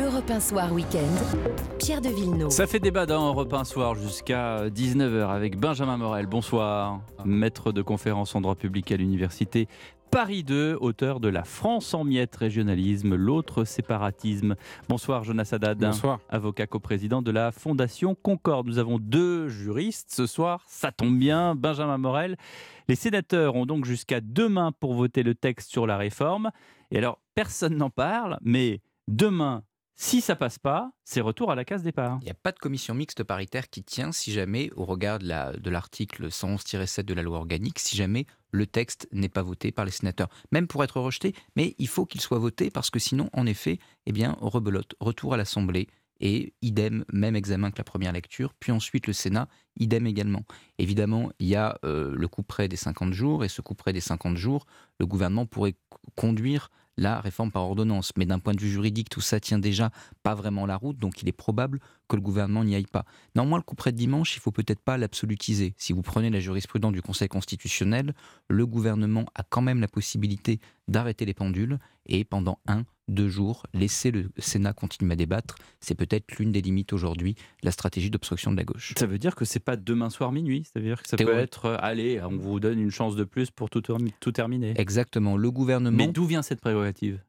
Europe 1 Soir Week-end, Pierre de Villeneuve. Ça fait débat dans Europe 1 Soir jusqu'à 19h avec Benjamin Morel. Bonsoir, maître de conférence en droit public à l'université Paris 2, auteur de La France en miettes, régionalisme, l'autre séparatisme. Bonsoir Jonas Haddad, Bonsoir. avocat coprésident de la Fondation Concorde. Nous avons deux juristes ce soir, ça tombe bien, Benjamin Morel. Les sénateurs ont donc jusqu'à demain pour voter le texte sur la réforme. Et alors, personne n'en parle, mais demain, si ça passe pas, c'est retour à la case départ. Il n'y a pas de commission mixte paritaire qui tient si jamais, au regard de la- de l'article 111-7 de la loi organique, si jamais le texte n'est pas voté par les sénateurs. Même pour être rejeté, mais il faut qu'il soit voté parce que sinon, en effet, eh bien, rebelote, retour à l'Assemblée et idem, même examen que la première lecture, puis ensuite le Sénat, idem également. Évidemment, il y a euh, le coup près des 50 jours, et ce coup près des 50 jours, le gouvernement pourrait conduire la réforme par ordonnance. Mais d'un point de vue juridique, tout ça tient déjà pas vraiment la route, donc il est probable que le gouvernement n'y aille pas. Néanmoins, le coup près de dimanche, il faut peut-être pas l'absolutiser. Si vous prenez la jurisprudence du Conseil constitutionnel, le gouvernement a quand même la possibilité d'arrêter les pendules et pendant un, deux jours, laisser le Sénat continuer à débattre. C'est peut-être l'une des limites aujourd'hui, la stratégie d'obstruction de la gauche. Ça veut dire que c'est pas demain soir minuit, c'est-à-dire que ça peut être, euh, allez, on vous donne une chance de plus pour tout, termi- tout terminer. Exactement. Le gouvernement. Mais d'où vient cette prérogative?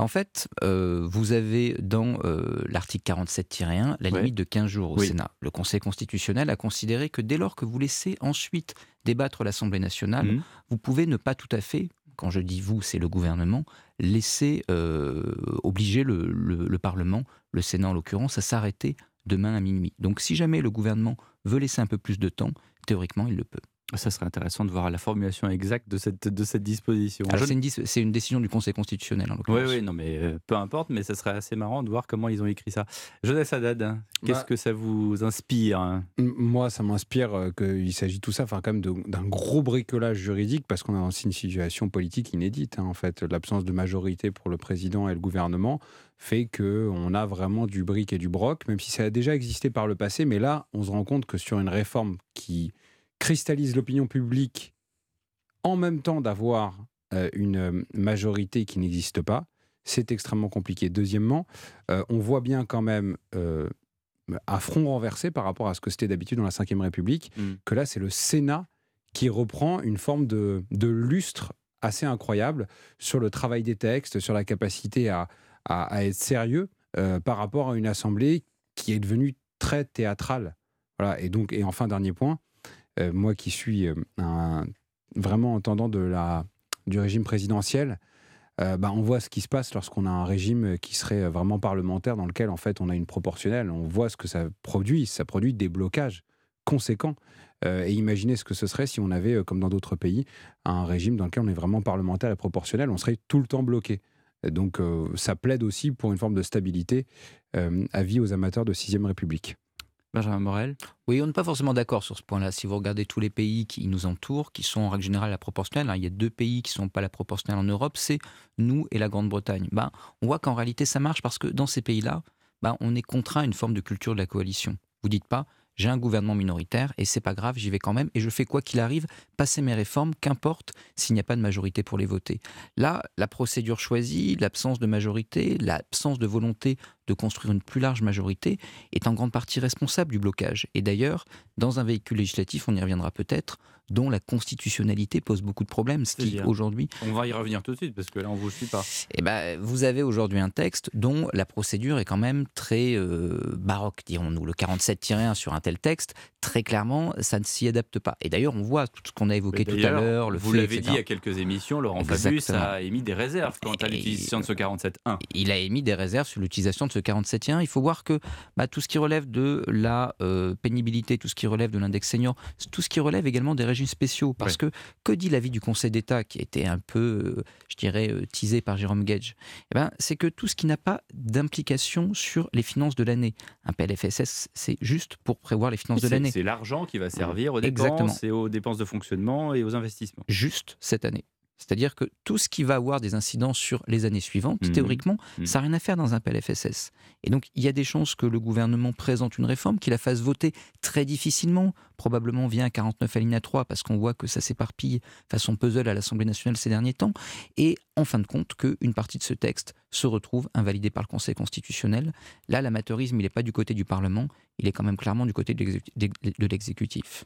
En fait, euh, vous avez dans euh, l'article 47-1 la Ouais. limite de 15 jours au Oui. Sénat. Le Conseil constitutionnel a considéré que dès lors que vous laissez ensuite débattre l'Assemblée nationale, Mhm. vous pouvez ne pas tout à fait, quand je dis vous, c'est le gouvernement, laisser euh, obliger le, le- le Parlement, le Sénat en l'occurrence, à s'arrêter demain à minuit. Donc si jamais le gouvernement veut laisser un peu plus de temps, théoriquement, il le peut. Ça serait intéressant de voir la formulation exacte de cette, de cette disposition. Alors, Je- c'est une, dis- c'est une décision du Conseil constitutionnel en Oui, l'occurrence. oui, non, mais euh, peu importe, mais ça serait assez marrant de voir comment ils ont écrit ça. Jonas Haddad, hein, qu'est-ce Bah- que ça vous inspire hein? Moi, ça m'inspire euh, qu'il s'agit tout ça, enfin, quand même, de- d'un gros bricolage juridique, parce qu'on a aussi une situation politique inédite. hein, en fait, l'absence de majorité pour le président et le gouvernement fait que on a vraiment du bric et du broc, même si ça a déjà existé par le passé. Mais là, on se rend compte que sur une réforme qui cristallise l'opinion publique, en même temps d'avoir euh, une euh, majorité qui n'existe pas, c'est extrêmement compliqué. Deuxièmement, euh, on voit bien quand même euh, à front renversé par rapport à ce que c'était d'habitude dans la Ve République, Mm. que là, c'est le Sénat qui reprend une forme de, de lustre assez incroyable sur le travail des textes, sur la capacité à, à- à être sérieux par rapport à une assemblée qui est devenue très théâtrale. Voilà. Et donc, et enfin, dernier point, moi qui suis euh, vraiment entendant de la, du régime présidentiel, euh, bah, on voit ce qui se passe lorsqu'on a un régime qui serait vraiment parlementaire dans lequel en fait on a une proportionnelle. On voit ce que ça produit. Ça produit des blocages conséquents. Euh, et imaginez ce que ce serait si on avait, euh, comme dans d'autres pays, un régime dans lequel on est vraiment parlementaire et proportionnel. On serait tout le temps bloqué. Donc euh, ça plaide aussi pour une forme de stabilité. Euh, avis aux amateurs de 6ème République. Benjamin Morel Oui, on n'est pas forcément d'accord sur ce point-là. Si vous regardez tous les pays qui nous entourent, qui sont en règle générale la proportionnelle, hein, il y a deux pays qui ne sont pas la proportionnelle en Europe, c'est nous et la Grande-Bretagne. Ben, on voit qu'en réalité ça marche parce que dans ces pays-là, ben, on est contraint à une forme de culture de la coalition. Vous dites pas, j'ai un gouvernement minoritaire et c'est pas grave, j'y vais quand même et je fais quoi qu'il arrive, passer mes réformes, qu'importe s'il n'y a pas de majorité pour les voter. Là, la procédure choisie, l'absence de majorité, l'absence de volonté de construire une plus large majorité est en grande partie responsable du blocage. Et d'ailleurs, dans un véhicule législatif, on y reviendra peut-être, dont la constitutionnalité pose beaucoup de problèmes, ce qui aujourd'hui, On va y revenir tout de suite parce que là on vous suit pas. eh ben, vous avez aujourd'hui un texte dont la procédure est quand même très euh, baroque, dirons-nous. Le 47-1 sur un tel texte, très clairement, ça ne s'y adapte pas. Et d'ailleurs, on voit tout ce qu'on a évoqué tout à l'heure, le Vous l'avez dit a quelques émissions, Laurent Fabius a émis des réserves quant à l'utilisation de ce 47.1. il a émis des réserves sur l'utilisation de ce 47.1. Il faut voir que bah, tout ce qui relève de la euh, pénibilité, tout ce qui relève de l'index senior, tout ce qui relève également des régimes spéciaux. Parce que que dit l'avis du Conseil d'État, qui a été un peu, euh, je dirais, euh, teasé par Jérôme Gage? Eh ben, C'est que tout ce qui n'a pas d'implication sur les finances de l'année. Un PLFSS, c'est juste pour prévoir les finances de l'année. c'est l'argent qui va servir aux Exactement. dépenses et aux dépenses de fonctionnement et aux investissements. Juste cette année. C'est-à-dire que tout ce qui va avoir des incidences sur les années suivantes, Mhm. théoriquement, Mhm. ça n'a rien à faire dans un PLFSS. Et donc, il y a des chances que le gouvernement présente une réforme, qu'il la fasse voter très difficilement, probablement via un 49 alinéa 3, parce qu'on voit que ça s'éparpille façon puzzle à l'Assemblée nationale ces derniers temps, et en fin de compte, qu'une partie de ce texte se retrouve invalidée par le Conseil constitutionnel. Là, l'amateurisme, il n'est pas du côté du Parlement, il est quand même clairement du côté de l'exécutif.